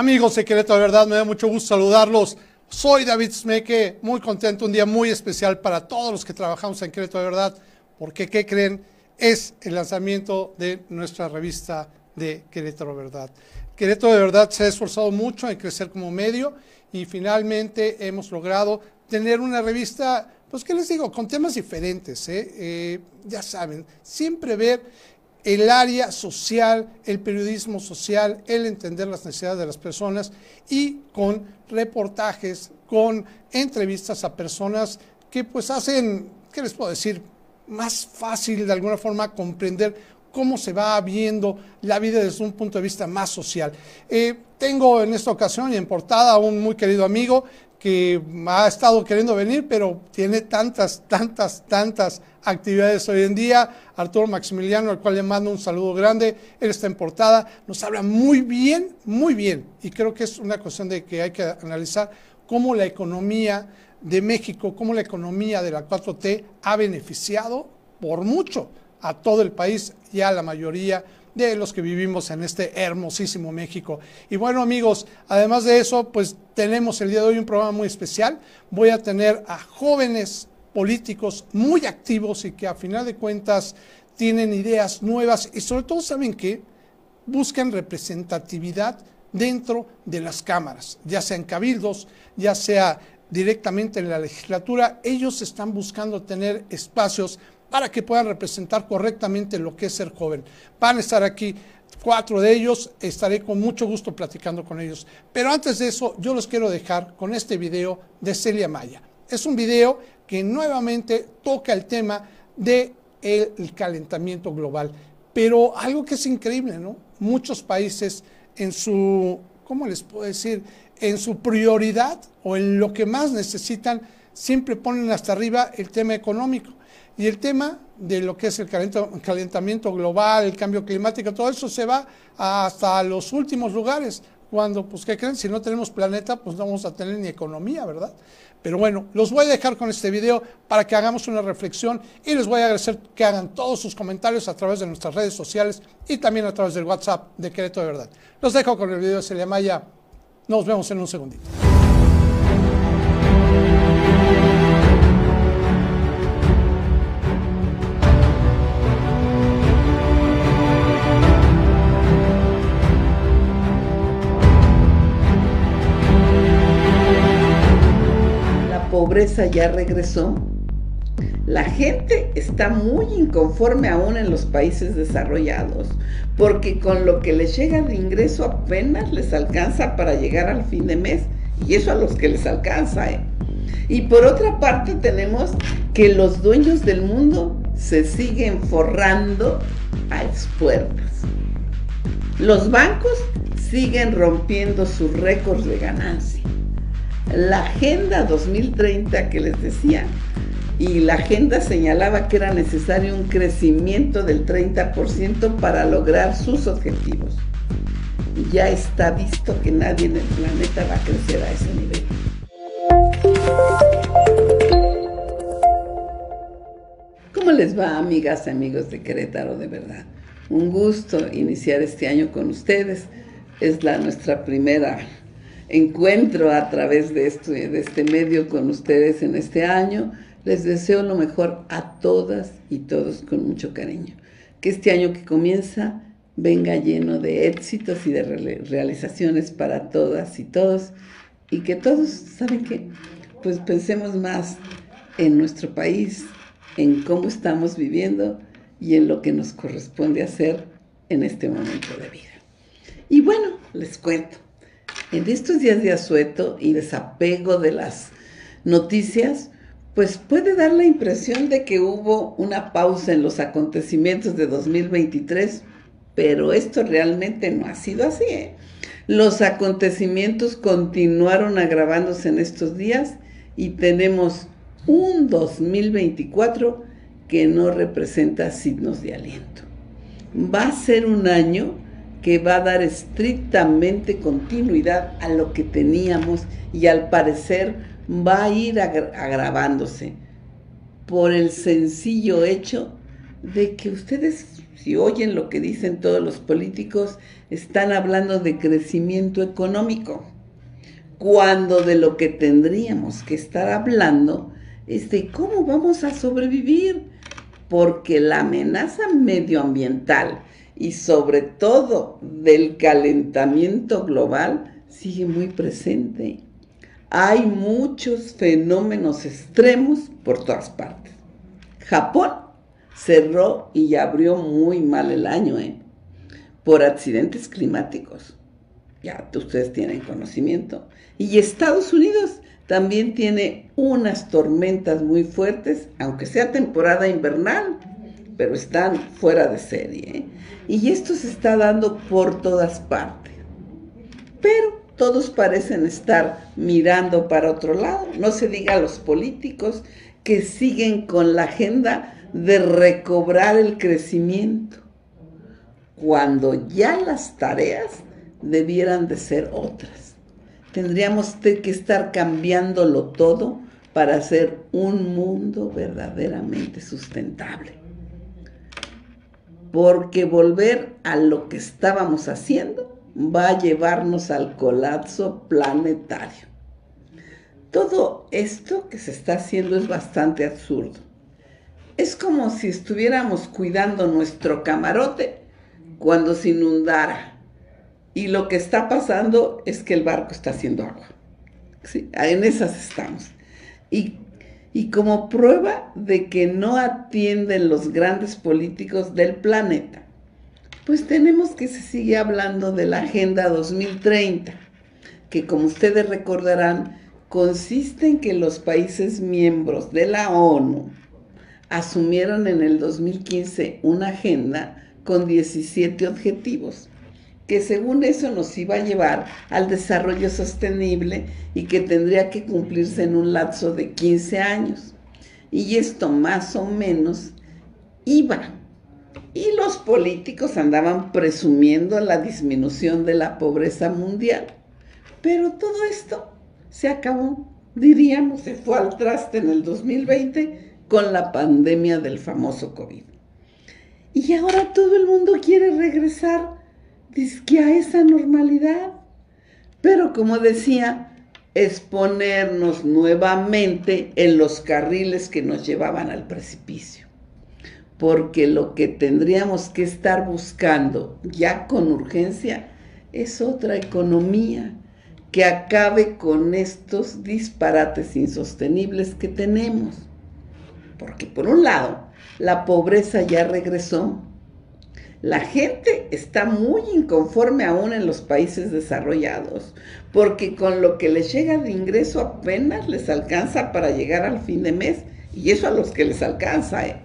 Amigos de Querétaro, de verdad, me da mucho gusto saludarlos. Soy David Smeke, muy contento, un día muy especial para todos los que trabajamos en Querétaro, de verdad, porque, ¿qué creen? Es el lanzamiento de nuestra revista de Querétaro, verdad. Querétaro, de verdad, se ha esforzado mucho en crecer como medio y finalmente hemos logrado tener una revista, pues, ¿qué les digo? Con temas diferentes, ¿eh? Eh, ya saben, siempre ver el área social, el periodismo social, el entender las necesidades de las personas y con reportajes, con entrevistas a personas que pues hacen, ¿qué les puedo decir? Más fácil de alguna forma comprender cómo se va viendo la vida desde un punto de vista más social. Eh, tengo en esta ocasión y en portada a un muy querido amigo que ha estado queriendo venir, pero tiene tantas, tantas, tantas actividades hoy en día. Arturo Maximiliano, al cual le mando un saludo grande, él está en portada, nos habla muy bien, muy bien, y creo que es una cuestión de que hay que analizar cómo la economía de México, cómo la economía de la 4T ha beneficiado por mucho a todo el país y a la mayoría de los que vivimos en este hermosísimo México. Y bueno amigos, además de eso, pues tenemos el día de hoy un programa muy especial. Voy a tener a jóvenes políticos muy activos y que a final de cuentas tienen ideas nuevas y sobre todo saben que buscan representatividad dentro de las cámaras, ya sea en cabildos, ya sea directamente en la legislatura, ellos están buscando tener espacios para que puedan representar correctamente lo que es ser joven. Van a estar aquí cuatro de ellos, estaré con mucho gusto platicando con ellos. Pero antes de eso, yo los quiero dejar con este video de Celia Maya. Es un video que nuevamente toca el tema del el calentamiento global. Pero algo que es increíble, ¿no? Muchos países en su, ¿cómo les puedo decir? En su prioridad o en lo que más necesitan, siempre ponen hasta arriba el tema económico. Y el tema de lo que es el calentamiento global, el cambio climático, todo eso se va hasta los últimos lugares. Cuando, pues, ¿qué creen? Si no tenemos planeta, pues no vamos a tener ni economía, ¿verdad? Pero bueno, los voy a dejar con este video para que hagamos una reflexión y les voy a agradecer que hagan todos sus comentarios a través de nuestras redes sociales y también a través del WhatsApp de Querétaro de Verdad. Los dejo con el video de Celia Maya. Nos vemos en un segundito. Pobreza ya regresó. La gente está muy inconforme aún en los países desarrollados, porque con lo que les llega de ingreso apenas les alcanza para llegar al fin de mes, y eso a los que les alcanza. ¿eh? Y por otra parte tenemos que los dueños del mundo se siguen forrando a expuertas. Los bancos siguen rompiendo sus récords de ganancia la Agenda 2030 que les decía, y la agenda señalaba que era necesario un crecimiento del 30% para lograr sus objetivos. Ya está visto que nadie en el planeta va a crecer a ese nivel. ¿Cómo les va, amigas y amigos de Querétaro, de verdad? Un gusto iniciar este año con ustedes. Es la nuestra primera encuentro a través de este, de este medio con ustedes en este año. Les deseo lo mejor a todas y todos con mucho cariño. Que este año que comienza venga lleno de éxitos y de realizaciones para todas y todos. Y que todos, ¿saben qué? Pues pensemos más en nuestro país, en cómo estamos viviendo y en lo que nos corresponde hacer en este momento de vida. Y bueno, les cuento. En estos días de asueto y desapego de las noticias, pues puede dar la impresión de que hubo una pausa en los acontecimientos de 2023, pero esto realmente no ha sido así. ¿eh? Los acontecimientos continuaron agravándose en estos días y tenemos un 2024 que no representa signos de aliento. Va a ser un año que va a dar estrictamente continuidad a lo que teníamos y al parecer va a ir agravándose por el sencillo hecho de que ustedes, si oyen lo que dicen todos los políticos, están hablando de crecimiento económico, cuando de lo que tendríamos que estar hablando es de cómo vamos a sobrevivir, porque la amenaza medioambiental y sobre todo del calentamiento global sigue muy presente. Hay muchos fenómenos extremos por todas partes. Japón cerró y abrió muy mal el año, ¿eh? Por accidentes climáticos. Ya ustedes tienen conocimiento. Y Estados Unidos también tiene unas tormentas muy fuertes, aunque sea temporada invernal, pero están fuera de serie. ¿eh? Y esto se está dando por todas partes. Pero todos parecen estar mirando para otro lado. No se diga a los políticos que siguen con la agenda de recobrar el crecimiento, cuando ya las tareas debieran de ser otras. Tendríamos que estar cambiándolo todo para hacer un mundo verdaderamente sustentable. Porque volver a lo que estábamos haciendo va a llevarnos al colapso planetario. Todo esto que se está haciendo es bastante absurdo. Es como si estuviéramos cuidando nuestro camarote cuando se inundara. Y lo que está pasando es que el barco está haciendo agua. ¿Sí? En esas estamos. Y, y como prueba de que no atienden los grandes políticos del planeta, pues tenemos que se sigue hablando de la Agenda 2030, que como ustedes recordarán, consiste en que los países miembros de la ONU asumieron en el 2015 una agenda con 17 objetivos, que según eso nos iba a llevar al desarrollo sostenible y que tendría que cumplirse en un lapso de 15 años. Y esto más o menos iba. Y los políticos andaban presumiendo la disminución de la pobreza mundial. Pero todo esto se acabó, diríamos, se fue al traste en el 2020 con la pandemia del famoso COVID. Y ahora todo el mundo quiere regresar a esa normalidad. Pero como decía, es ponernos nuevamente en los carriles que nos llevaban al precipicio. Porque lo que tendríamos que estar buscando ya con urgencia es otra economía que acabe con estos disparates insostenibles que tenemos. Porque por un lado, la pobreza ya regresó. La gente está muy inconforme aún en los países desarrollados, porque con lo que les llega de ingreso apenas les alcanza para llegar al fin de mes, y eso a los que les alcanza. ¿eh?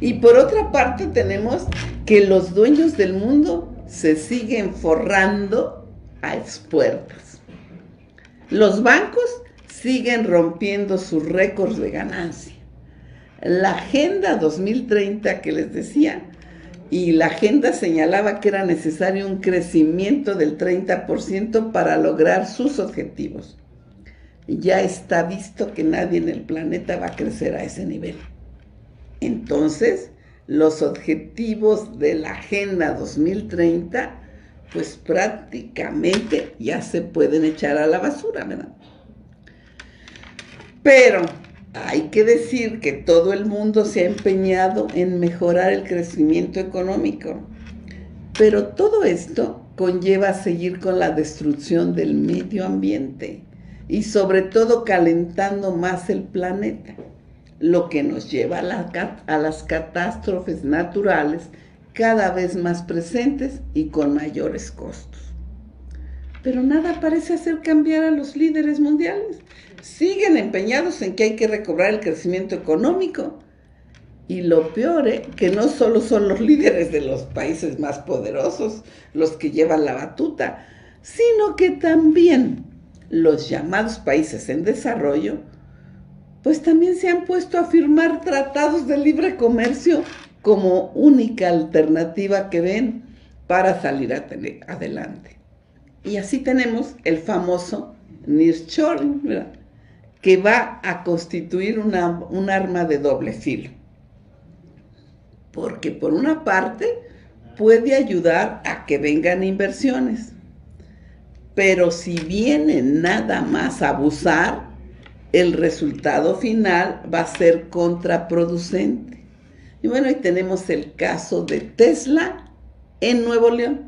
Y por otra parte tenemos que los dueños del mundo se siguen forrando a expuertas. Los bancos siguen rompiendo sus récords de ganancia la Agenda 2030 que les decía, y la agenda señalaba que era necesario un crecimiento del 30% para lograr sus objetivos. Ya está visto que nadie en el planeta va a crecer a ese nivel. Entonces, los objetivos de la Agenda 2030, pues prácticamente ya se pueden echar a la basura, ¿verdad? Pero hay que decir que todo el mundo se ha empeñado en mejorar el crecimiento económico, pero todo esto conlleva seguir con la destrucción del medio ambiente y sobre todo calentando más el planeta, lo que nos lleva a, a las catástrofes naturales cada vez más presentes y con mayores costos. Pero nada parece hacer cambiar a los líderes mundiales siguen empeñados en que hay que recobrar el crecimiento económico. Y lo peor, es ¿eh? que no solo son los líderes de los países más poderosos los que llevan la batuta, sino que también los llamados países en desarrollo, pues también se han puesto a firmar tratados de libre comercio como única alternativa que ven para salir adelante. Y así tenemos el famoso nearshoring, que va a constituir un arma de doble filo. porque por una parte puede ayudar a que vengan inversiones, pero si viene nada más a abusar, el resultado final va a ser contraproducente. Y bueno, ahí tenemos el caso de Tesla en Nuevo León.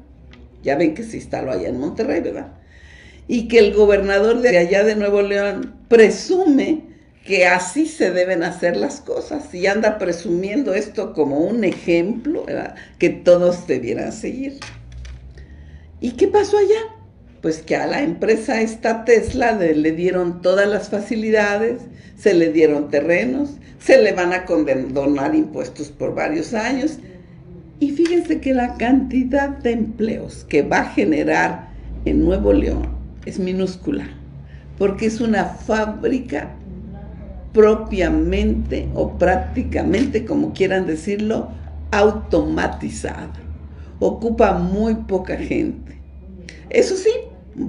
Ya ven que se instaló allá en Monterrey, ¿verdad? Y que el gobernador de allá de Nuevo León presume que así se deben hacer las cosas y anda presumiendo esto como un ejemplo ¿verdad? que todos debieran seguir. ¿Y qué pasó allá? Pues que a la empresa esta Tesla le, dieron todas las facilidades, se le dieron terrenos, se le van a condonar impuestos por varios años y fíjense que la cantidad de empleos que va a generar en Nuevo León es minúscula, porque es una fábrica propiamente o prácticamente, como quieran decirlo, automatizada. Ocupa muy poca gente. Eso sí,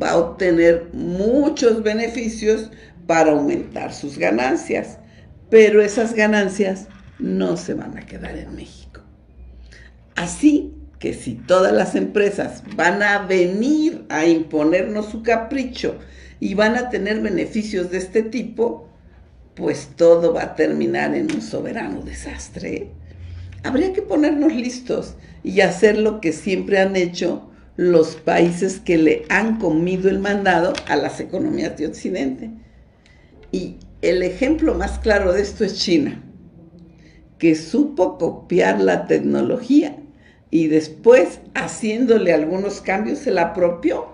va a obtener muchos beneficios para aumentar sus ganancias, pero esas ganancias no se van a quedar en México. Así que si todas las empresas van a venir a imponernos su capricho y van a tener beneficios de este tipo, pues todo va a terminar en un soberano desastre. Habría que ponernos listos y hacer lo que siempre han hecho los países que le han comido el mandado a las economías de Occidente. Y el ejemplo más claro de esto es China, que supo copiar la tecnología y después, haciéndole algunos cambios, se la apropió,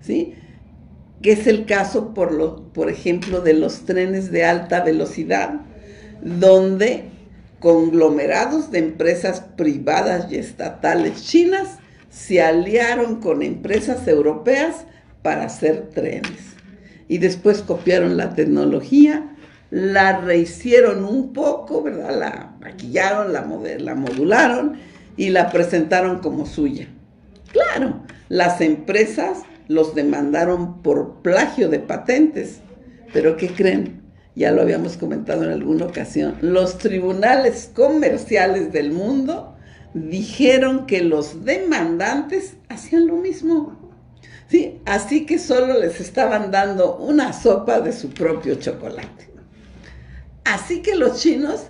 ¿sí? Que es el caso, por, lo, por ejemplo, de los trenes de alta velocidad, donde conglomerados de empresas privadas y estatales chinas se aliaron con empresas europeas para hacer trenes. Y después copiaron la tecnología, la rehicieron un poco, ¿verdad? La maquillaron, la, la modularon y la presentaron como suya. Claro, las empresas los demandaron por plagio de patentes, pero ¿qué creen? Ya lo habíamos comentado en alguna ocasión, los tribunales comerciales del mundo dijeron que los demandantes hacían lo mismo. Sí, así que solo les estaban dando una sopa de su propio chocolate. Así que los chinos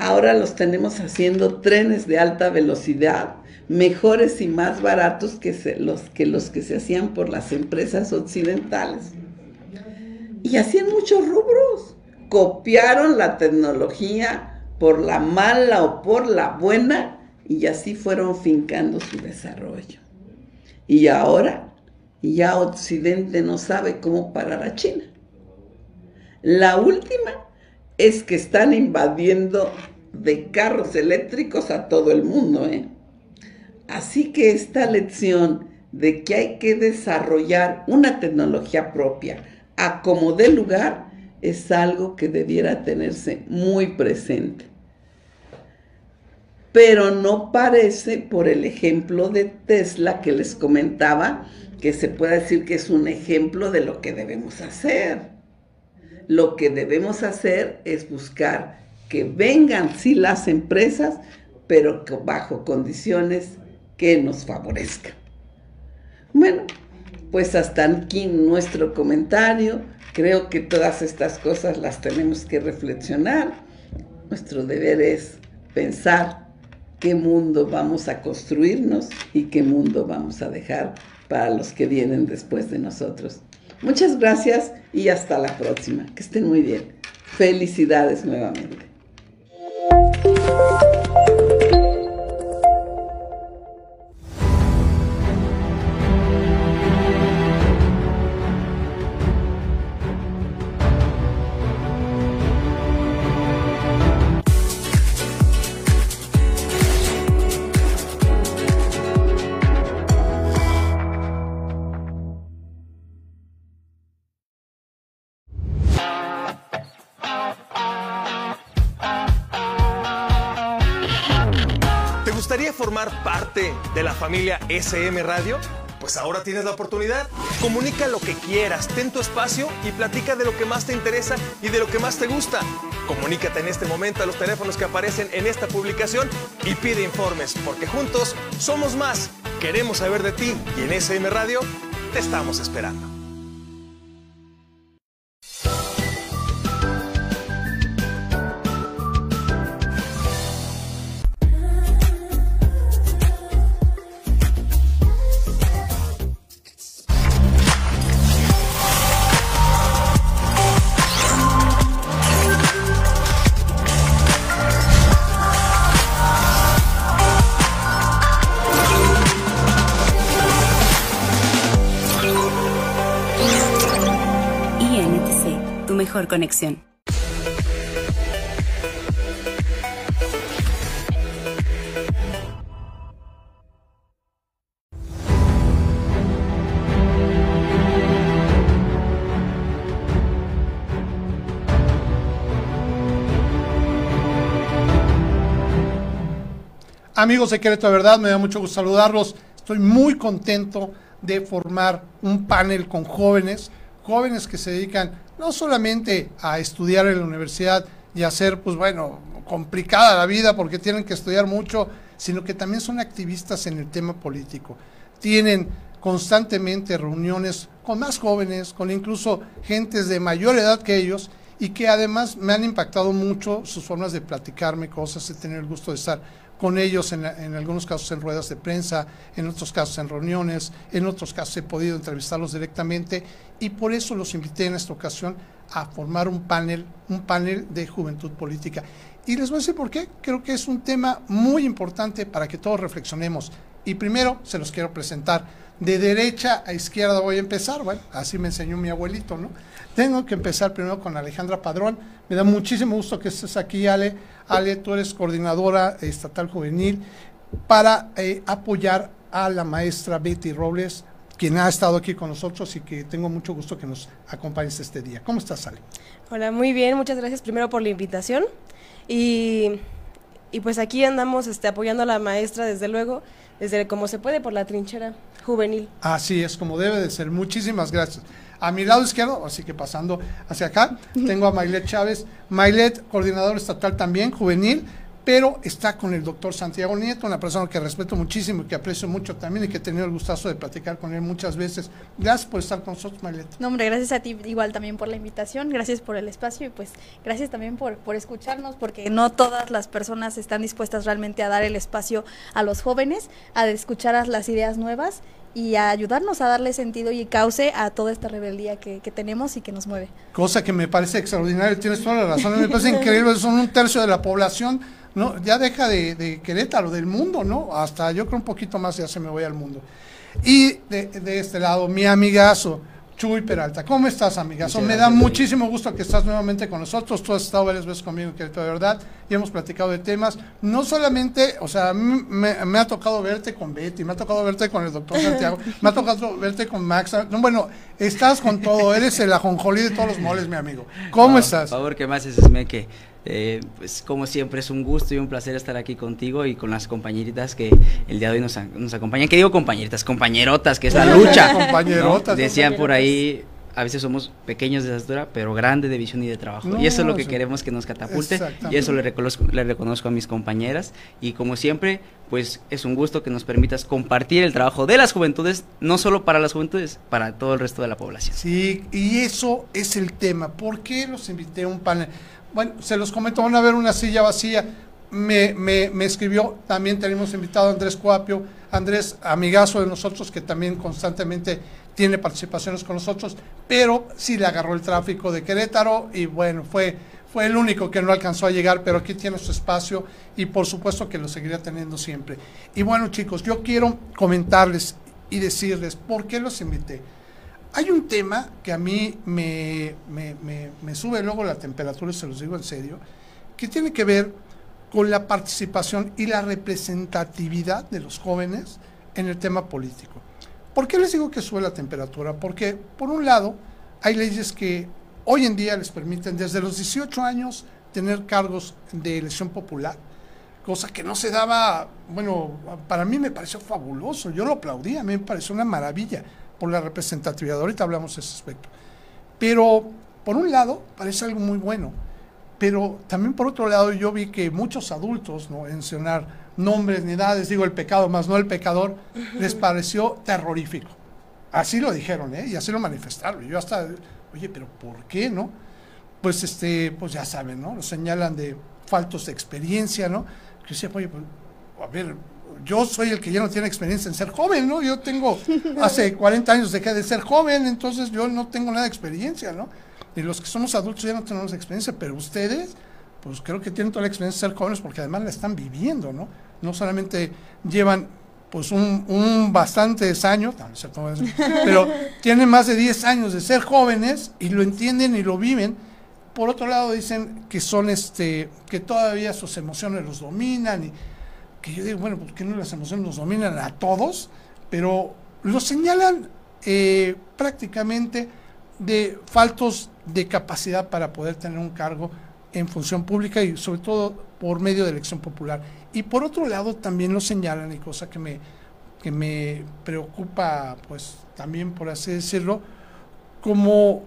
Ahora los tenemos haciendo trenes de alta velocidad, mejores y más baratos que, los, que los que se hacían por las empresas occidentales. Y hacían muchos rubros. Copiaron la tecnología por la mala o por la buena y así fueron fincando su desarrollo. Y ahora ya Occidente no sabe cómo parar a China. La última es que están invadiendo de carros eléctricos a todo el mundo. ¿eh? Así que esta lección de que hay que desarrollar una tecnología propia a como dé lugar es algo que debiera tenerse muy presente. Pero no parece, por el ejemplo de Tesla que les comentaba, que se pueda decir que es un ejemplo de lo que debemos hacer lo que debemos hacer es buscar que vengan sí las empresas, pero bajo condiciones que nos favorezcan. Bueno, pues hasta aquí nuestro comentario. Creo que todas estas cosas las tenemos que reflexionar. Nuestro deber es pensar qué mundo vamos a construirnos y qué mundo vamos a dejar para los que vienen después de nosotros. Muchas gracias y hasta la próxima. Que estén muy bien. Felicidades nuevamente. ¿Te de la familia SM Radio? Pues ahora tienes la oportunidad. Comunica lo que quieras, ten tu espacio y platica de lo que más te interesa y de lo que más te gusta. Comunícate en este momento a los teléfonos que aparecen en esta publicación y pide informes, porque juntos somos más. Queremos saber de ti y en SM Radio te estamos esperando. Mejor conexión. Amigos Querétaro de Verdad, me da mucho gusto saludarlos. Estoy muy contento de formar un panel con jóvenes, jóvenes que se dedican no solamente a estudiar en la universidad y hacer, pues bueno, complicada la vida porque tienen que estudiar mucho, sino que también son activistas en el tema político. Tienen constantemente reuniones con más jóvenes, con incluso gentes de mayor edad que ellos y que además me han impactado mucho sus formas de platicarme cosas, de tener el gusto de estar con ellos en, en, algunos casos en ruedas de prensa, en otros casos en reuniones, en otros casos he podido entrevistarlos directamente y por eso los invité en esta ocasión a formar un panel, un panel de juventud política. Y les voy a decir por qué. Creo que es un tema muy importante para que todos reflexionemos. Y primero se los quiero presentar. De derecha a izquierda voy a empezar. Bueno, así me enseñó mi abuelito, ¿no? Tengo que empezar primero con Alejandra Padrón. Me da muchísimo gusto que estés aquí, Ale. Ale, tú eres coordinadora estatal juvenil para eh, apoyar a la maestra Betty Robles, quien ha estado aquí con nosotros y que tengo mucho gusto que nos acompañes este día. ¿Cómo estás, Ale? Hola, muy bien. Muchas gracias primero por la invitación. Y, y pues aquí andamos este, apoyando a la maestra, desde luego, desde como se puede, por la trinchera juvenil. Así es, como debe de ser. Muchísimas gracias. A mi lado izquierdo, así que pasando hacia acá, tengo a Mailet Chávez. Mailet, coordinador estatal también, juvenil, pero está con el doctor Santiago Nieto, una persona que respeto muchísimo que aprecio mucho también y que he tenido el gustazo de platicar con él muchas veces. Gracias por estar con nosotros, Mailet. No, hombre, gracias a ti igual también por la invitación, gracias por el espacio y pues gracias también por, por escucharnos, porque no todas las personas están dispuestas realmente a dar el espacio a los jóvenes, a escuchar las ideas nuevas y a ayudarnos a darle sentido y cauce a toda esta rebeldía que, que, tenemos y que nos mueve. Cosa que me parece extraordinario, tienes toda la razón, me parece increíble, son un tercio de la población, no ya deja de, de Querétaro, del mundo, ¿no? Hasta yo creo un poquito más ya se me voy al mundo. Y de este lado, mi amigazo, Chuy Peralta. ¿Cómo estás, amigazo? Me da muchísimo gusto que estás nuevamente con nosotros. Tú has estado varias veces conmigo Querétaro de verdad y hemos platicado de temas. No solamente, o sea, me, me, ha tocado verte con Betty, me ha tocado verte con el doctor Santiago, me ha tocado verte con Max. No, bueno, estás con todo, eres el ajonjolí de todos los moles, mi amigo. ¿Cómo estás? Por favor, ¿qué más es, Esmeque? Eh, pues como siempre es un gusto y un placer estar aquí contigo y con las compañeritas que el día de hoy nos, nos acompañan. ¿Qué digo compañeritas? Compañerotas, que es la lucha. compañerotas. ¿no? Decían por ahí, a veces somos pequeños de estatura, pero grandes de visión y de trabajo. No, y eso es lo que queremos que nos catapulte y eso le reconozco, le reconozco a mis compañeras. Y como siempre, pues es un gusto que nos permitas compartir el trabajo de las juventudes, no solo para las juventudes, para todo el resto de la población. Sí, y eso es el tema. ¿Por qué los invité a un panel? Bueno, se los comento, van a ver una silla vacía. Me, me, me escribió, también tenemos invitado a Andrés Cuapio, Andrés, amigazo de nosotros, que también constantemente tiene participaciones con nosotros, pero sí le agarró el tráfico de Querétaro y bueno, fue, fue el único que no alcanzó a llegar, pero aquí tiene su espacio y por supuesto que lo seguirá teniendo siempre. Y bueno chicos, yo quiero comentarles y decirles por qué los invité. Hay un tema que a mí me, sube luego la temperatura, y se los digo en serio, que tiene que ver con la participación y la representatividad de los jóvenes en el tema político. ¿Por qué les digo que sube la temperatura? Porque, por un lado, hay leyes que hoy en día les permiten desde los 18 años tener cargos de elección popular. cosa que no se daba, bueno, para mí me pareció fabuloso, yo lo aplaudía, a mí me pareció una maravilla por la representatividad, ahorita hablamos de ese aspecto. Pero, por un lado, parece algo muy bueno, pero también por otro lado yo vi que muchos adultos, no mencionar nombres ni edades, digo el pecado más no el pecador, les pareció terrorífico. Así lo dijeron, ¿eh? Y así lo manifestaron. Yo hasta, oye, pero ¿por qué, no? Pues este, pues ya saben, ¿no? Lo señalan de faltos de experiencia, ¿no? Que decía, oye, pues, a ver, yo soy el que ya no tiene experiencia en ser joven, ¿no? Yo tengo, hace 40 años dejé de ser joven, entonces yo no tengo nada de experiencia, ¿no? Y los que somos adultos ya no tenemos experiencia, pero ustedes, pues creo que tienen toda la experiencia de ser jóvenes porque además la están viviendo, ¿no? No solamente llevan pues un, un bastantes años, pero tienen más de 10 años de ser jóvenes y lo entienden y lo viven. Por otro lado dicen que son este, que todavía sus emociones los dominan y que yo digo, bueno, ¿por qué no las emociones nos dominan a todos? Pero lo señalan eh, prácticamente de faltos de capacidad para poder tener un cargo en función pública y sobre todo por medio de elección popular. Y por otro lado también lo señalan, y cosa que me, que me preocupa, pues también por así decirlo, como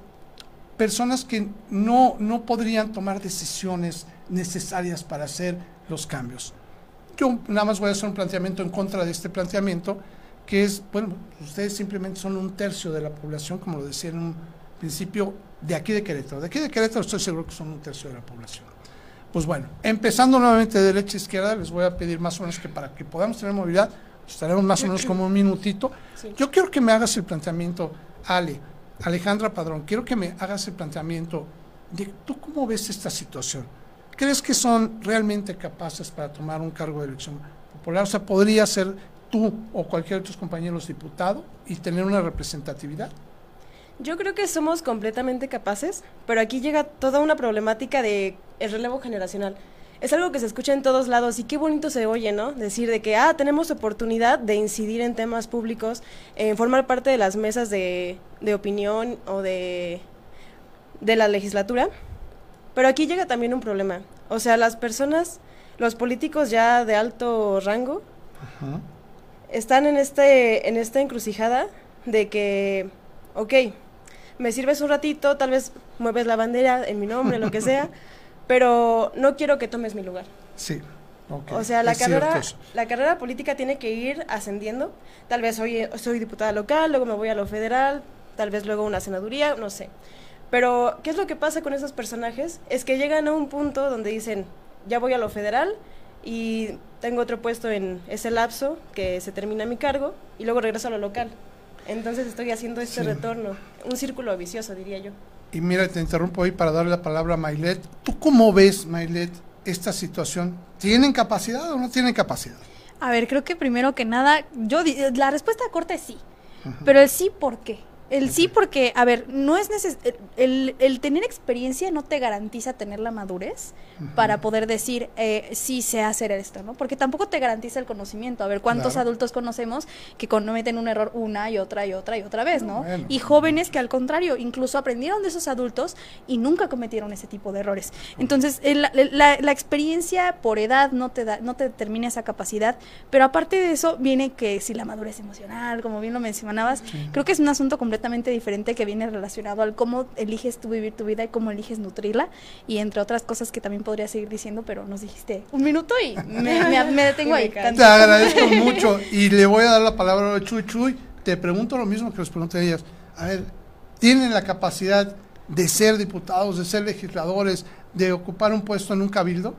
personas que no, no podrían tomar decisiones necesarias para hacer los cambios. Yo nada más voy a hacer un planteamiento en contra de este planteamiento, que es, bueno, ustedes simplemente son un tercio de la población, como lo decía en un principio, de aquí de Querétaro. De aquí de Querétaro estoy seguro que son un tercio de la población. Pues bueno, empezando nuevamente de derecha a izquierda, les voy a pedir más o menos que para que podamos tener movilidad, estaremos más o menos como un minutito. Yo quiero que me hagas el planteamiento, Ale, Alejandra Padrón, quiero que me hagas el planteamiento de tú cómo ves esta situación. ¿Crees que son realmente capaces para tomar un cargo de elección popular? O sea, ¿podría ser tú o cualquier de tus compañeros diputado y tener una representatividad? Yo creo que somos completamente capaces, pero aquí llega toda una problemática de el relevo generacional. Es algo que se escucha en todos lados y qué bonito se oye, ¿no? Decir de que, ah, tenemos oportunidad de incidir en temas públicos, en formar parte de las mesas de, de opinión o de, de la legislatura. Pero aquí llega también un problema. O sea, las personas, los políticos ya de alto rango, están en, este, en esta encrucijada de que, ok, me sirves un ratito, tal vez mueves la bandera en mi nombre, lo que sea, pero no quiero que tomes mi lugar. Sí. O sea, la carrera, la carrera política tiene que ir ascendiendo. Tal vez hoy soy diputada local, luego me voy a lo federal, tal vez luego una senaduría, no sé. Pero, ¿qué es lo que pasa con esos personajes? Es que llegan a un punto donde dicen, ya voy a lo federal y tengo otro puesto en ese lapso que se termina mi cargo y luego regreso a lo local. Entonces estoy haciendo este retorno, un círculo vicioso, diría yo. Y mira, te interrumpo ahí para darle la palabra a Mailet. ¿Tú cómo ves, Mailet, esta situación? ¿Tienen capacidad o no tienen capacidad? A ver, creo que primero que nada, yo la respuesta corta es sí. Pero el sí, ¿por qué? El sí porque, a ver, no es necesario, el, el, tener experiencia no te garantiza tener la madurez para poder decir eh, sí sé hacer esto, ¿no? Porque tampoco te garantiza el conocimiento. A ver, ¿cuántos adultos conocemos que cometen un error una y otra y otra y otra vez, ¿no? y jóvenes que al contrario, incluso aprendieron de esos adultos y nunca cometieron ese tipo de errores. Entonces, la, la, experiencia por edad no te, da, no te determina esa capacidad, pero aparte de eso viene que si la madurez emocional, como bien lo mencionabas, creo que es un asunto completamente diferente que viene relacionado al cómo eliges tú vivir tu vida y cómo eliges nutrirla y entre otras cosas que también podría seguir diciendo, pero nos dijiste un minuto y me, detengo ahí. Te agradezco mucho y le voy a dar la palabra a Chuy Chuy. Te pregunto lo mismo que les pregunté a ellas. A ver, ¿tienen la capacidad de ser diputados, de ser legisladores, de ocupar un puesto en un cabildo?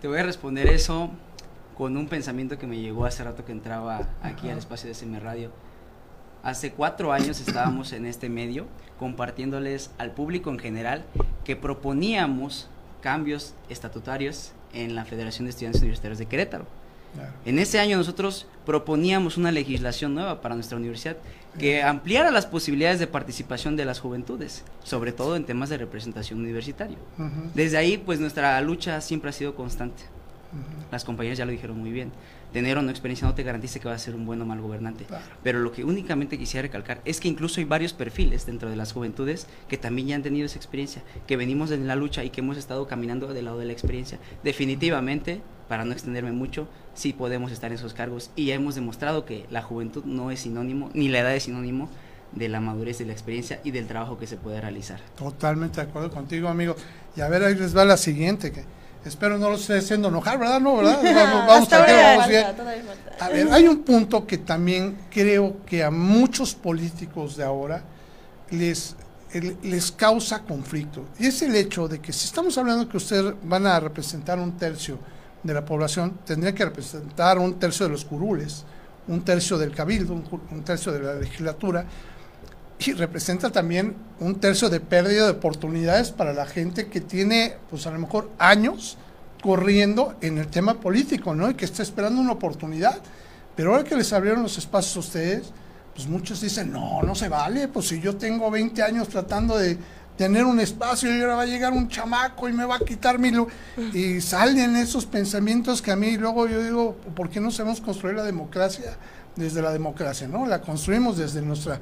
Te voy a responder eso con un pensamiento que me llegó hace rato que entraba aquí al espacio de SM Radio Hace cuatro años estábamos en este medio compartiéndoles al público en general que proponíamos cambios estatutarios en la Federación de Estudiantes Universitarios de Querétaro. En ese año nosotros proponíamos una legislación nueva para nuestra universidad que ampliara las posibilidades de participación de las juventudes, sobre todo en temas de representación universitaria. Desde ahí, pues nuestra lucha siempre ha sido constante. Las compañeras ya lo dijeron muy bien. Tener o no experiencia no te garantiza que va a ser un buen o mal gobernante. Pero lo que únicamente quisiera recalcar es que incluso hay varios perfiles dentro de las juventudes que también ya han tenido esa experiencia, que venimos en la lucha y que hemos estado caminando del lado de la experiencia. Definitivamente, para no extenderme mucho, sí podemos estar en esos cargos y ya hemos demostrado que la juventud no es sinónimo, ni la edad es sinónimo de la madurez, de la experiencia y del trabajo que se puede realizar. Totalmente de acuerdo contigo, amigo. Y a ver, ahí les va la siguiente, que espero no lo esté haciendo enojar, ¿verdad? No, ¿verdad? Vamos, a ver, A ver, hay un punto que también creo que a muchos políticos de ahora les, les causa conflicto. Y es el hecho de que si estamos hablando que ustedes van a representar un tercio de la población, tendrían que representar un tercio de los curules, un tercio del cabildo, un tercio de la legislatura, y representa también un tercio de pérdida de oportunidades para la gente que tiene, pues a lo mejor años corriendo en el tema político, ¿no? Y que está esperando una oportunidad. Pero ahora que les abrieron los espacios a ustedes, pues muchos dicen, no, no se vale, pues si yo tengo 20 años tratando de tener un espacio y ahora va a llegar un chamaco y me va a quitar mi. Y salen esos pensamientos que a mí luego yo digo, ¿por qué no sabemos construir la democracia desde la democracia, ¿no? La construimos desde nuestra,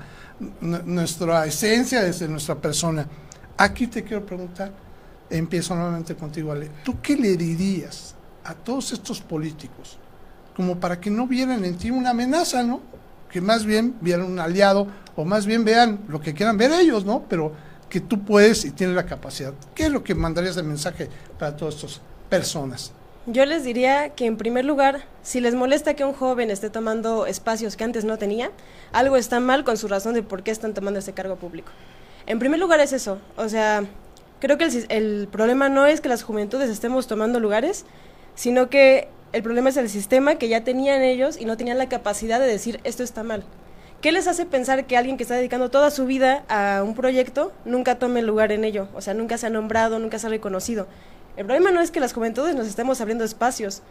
nuestra esencia, desde nuestra persona. Aquí te quiero preguntar, empiezo nuevamente contigo, Ale, ¿tú qué le dirías a todos estos políticos como para que no vieran en ti una amenaza, ¿no? Que más bien vieran un aliado o más bien vean lo que quieran ver ellos, ¿no? Pero que tú puedes y tienes la capacidad. ¿Qué es lo que mandarías de mensaje para todas estas personas? Yo les diría que en primer lugar, si les molesta que un joven esté tomando espacios que antes no tenía, algo está mal con su razón de por qué están tomando ese cargo público. En primer lugar es eso, o sea, creo que el, problema no es que las juventudes estemos tomando lugares, sino que el problema es el sistema que ya tenían ellos y no tenían la capacidad de decir esto está mal. ¿Qué les hace pensar que alguien que está dedicando toda su vida a un proyecto nunca tome lugar en ello? O sea, nunca se ha nombrado, nunca se ha reconocido. El problema no es que las juventudes nos estemos abriendo espacios.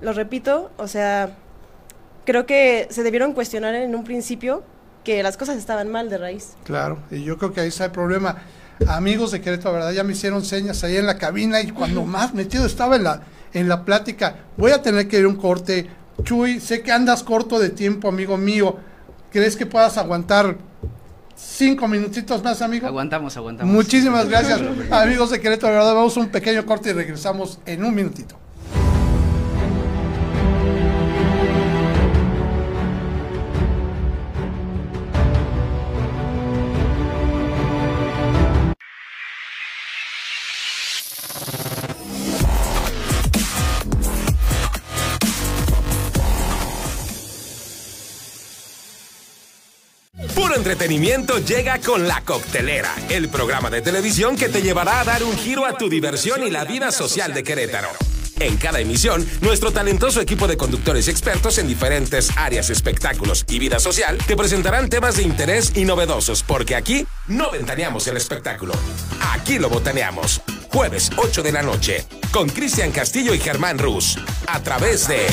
Lo repito, o sea, creo que se debieron cuestionar en un principio que las cosas estaban mal de raíz. Claro, y yo creo que ahí está el problema. Amigos de Querétaro, ¿verdad? Ya me hicieron señas ahí en la cabina y cuando más metido estaba en la, en la plática, voy a tener que ir un corte. Chuy, sé que andas corto de tiempo, amigo mío. ¿Crees que puedas aguantar cinco minutitos más, amigo. Aguantamos, aguantamos. Muchísimas gracias, amigos de Querétaro. verdad, vamos a un pequeño corte y regresamos en un minutito. Entretenimiento llega con La Coctelera, el programa de televisión que te llevará a dar un giro a tu diversión y la vida social de Querétaro. En cada emisión, nuestro talentoso equipo de conductores expertos en diferentes áreas, espectáculos y vida social te presentarán temas de interés y novedosos, porque aquí no ventaneamos el espectáculo. Aquí lo botaneamos. Jueves 8 de la noche, con Cristian Castillo y Germán Ruz, a través de...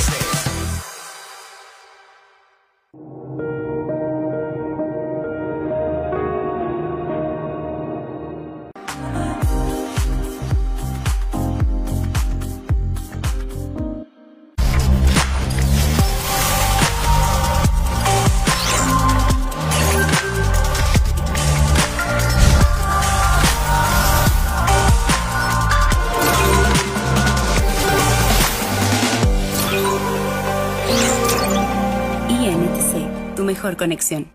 conexión.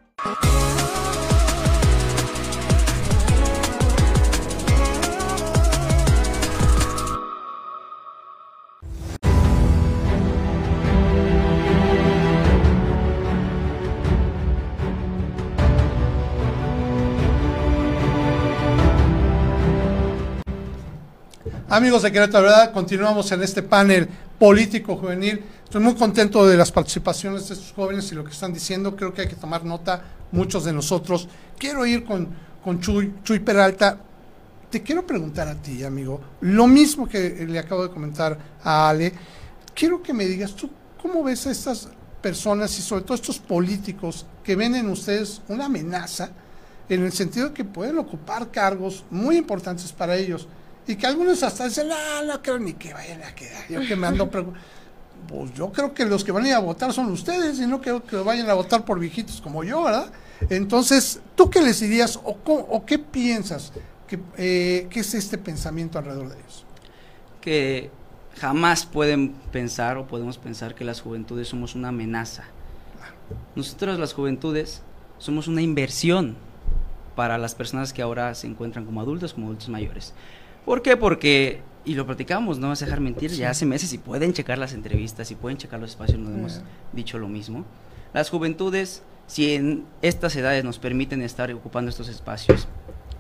Amigos de Querétaro, ¿verdad? Continuamos en este panel político juvenil. Estoy muy contento de las participaciones de estos jóvenes y lo que están diciendo. Creo que hay que tomar nota, muchos de nosotros. Quiero ir con, con Chuy, Chuy Peralta. Te quiero preguntar a ti, amigo, lo mismo que le acabo de comentar a Ale. Quiero que me digas, ¿tú cómo ves a estas personas y sobre todo estos políticos que ven en ustedes una amenaza en el sentido de que pueden ocupar cargos muy importantes para ellos? y que algunos hasta dicen, no, no creo ni que vayan a quedar. Yo que me ando Pues yo creo que los que van a ir a votar son ustedes y no creo que vayan a votar por viejitos como yo, ¿verdad? Entonces, ¿tú qué les dirías o, qué piensas? que eh, ¿Qué es este pensamiento alrededor de ellos? Que jamás pueden pensar o podemos pensar que las juventudes somos una amenaza. Nosotros las juventudes somos una inversión para las personas que ahora se encuentran como adultos, como adultos mayores. ¿Por qué? Porque, y lo platicamos, no vas a dejar mentir, ya hace meses y pueden checar las entrevistas y pueden checar los espacios donde hemos dicho lo mismo. Las juventudes, si en estas edades nos permiten estar ocupando estos espacios,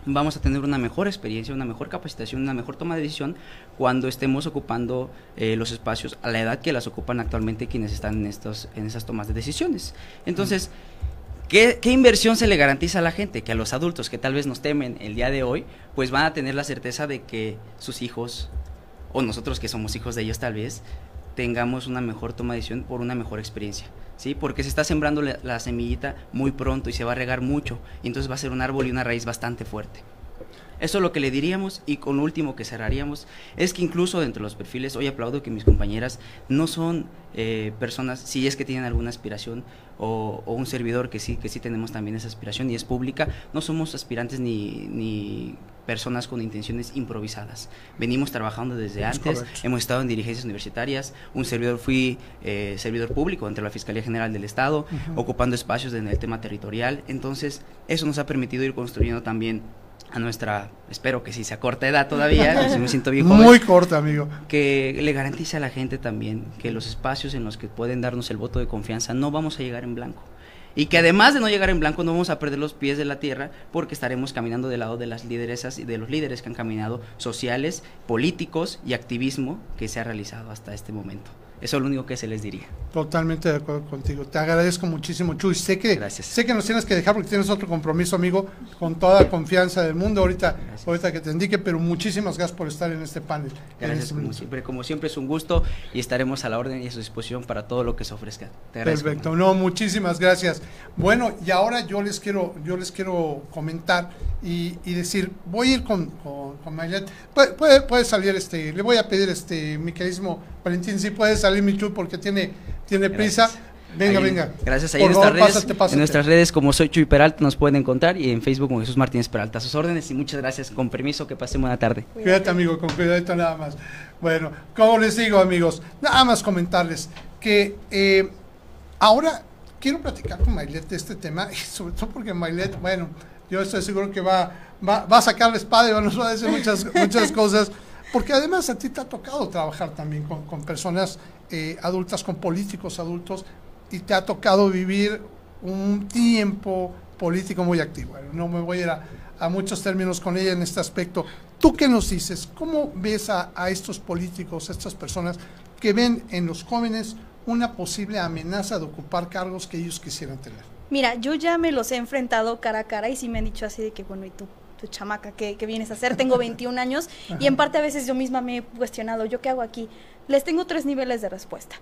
vamos a tener una mejor experiencia, una mejor capacitación, una mejor toma de decisión cuando estemos ocupando eh, los espacios a la edad que las ocupan actualmente quienes están en, estos, en esas tomas de decisiones. Entonces, ¿qué, ¿qué, inversión se le garantiza a la gente? Que a los adultos que tal vez nos temen el día de hoy, pues van a tener la certeza de que sus hijos, o nosotros que somos hijos de ellos tal vez, tengamos una mejor toma de decisión por una mejor experiencia. ¿sí? Porque se está sembrando la, semillita muy pronto y se va a regar mucho, y entonces va a ser un árbol y una raíz bastante fuerte. Eso es lo que le diríamos y con último que cerraríamos es que incluso dentro de los perfiles, hoy aplaudo que mis compañeras no son eh, personas, si es que tienen alguna aspiración o, un servidor que sí, que sí tenemos también esa aspiración y es pública, no somos aspirantes ni, ni personas con intenciones improvisadas. Venimos trabajando desde antes, hemos estado en dirigencias universitarias, un servidor fui eh, servidor público entre la Fiscalía General del Estado, ocupando espacios en el tema territorial, entonces eso nos ha permitido ir construyendo también a nuestra, espero que sí sea corta edad todavía, me siento bien Muy corta, amigo. Que le garantice a la gente también que los espacios en los que pueden darnos el voto de confianza no vamos a llegar en blanco y que además de no llegar en blanco no vamos a perder los pies de la tierra porque estaremos caminando del lado de las lideresas y de los líderes que han caminado sociales, políticos y activismo que se ha realizado hasta este momento. Eso es lo único que se les diría. Totalmente de acuerdo contigo. Te agradezco muchísimo, Chuy. Sé que, sé que nos tienes que dejar porque tienes otro compromiso, amigo, con toda la confianza del mundo ahorita, ahorita que te indique, pero muchísimas gracias por estar en este panel. Gracias, este como siempre. Como siempre es un gusto y estaremos a la orden y a su disposición para todo lo que se ofrezca. Perfecto. No, muchísimas gracias. Bueno, y ahora yo les quiero, yo les quiero comentar y, decir, voy a ir con, con, Puede, puede, salir, este, le voy a pedir, este, mi queridísimo Valentín, si puede salir mi Chuy porque tiene, tiene prisa. Venga, venga. Gracias. Ahí en, nuestras redes, en nuestras redes, como soy Chuy Peralta, nos pueden encontrar y en Facebook como Jesús Martínez Peralta. A sus órdenes y muchas gracias. Con permiso, que pasen buena tarde. Cuídate, amigo, con cuidado nada más. Bueno, como les digo, amigos, nada más comentarles que eh, ahora quiero platicar con Mailet de este tema, y sobre todo porque Mailet, bueno, yo estoy seguro que va, va, a sacar la espada y nos va a decir muchas, muchas cosas, porque además a ti te ha tocado trabajar también con, personas eh, adultas, con políticos adultos, y te ha tocado vivir un tiempo político muy activo. No me voy a ir a, muchos términos con ella en este aspecto. ¿Tú qué nos dices? ¿Cómo ves a, a estos políticos, a estas personas que ven en los jóvenes una posible amenaza de ocupar cargos que ellos quisieran tener? Mira, yo ya me los he enfrentado cara a cara y sí me han dicho así de que, bueno, ¿y tú? Tu chamaca, ¿qué, vienes a hacer? Tengo 21 años y en parte a veces yo misma me he cuestionado, ¿yo qué hago aquí? Les tengo tres niveles de respuesta.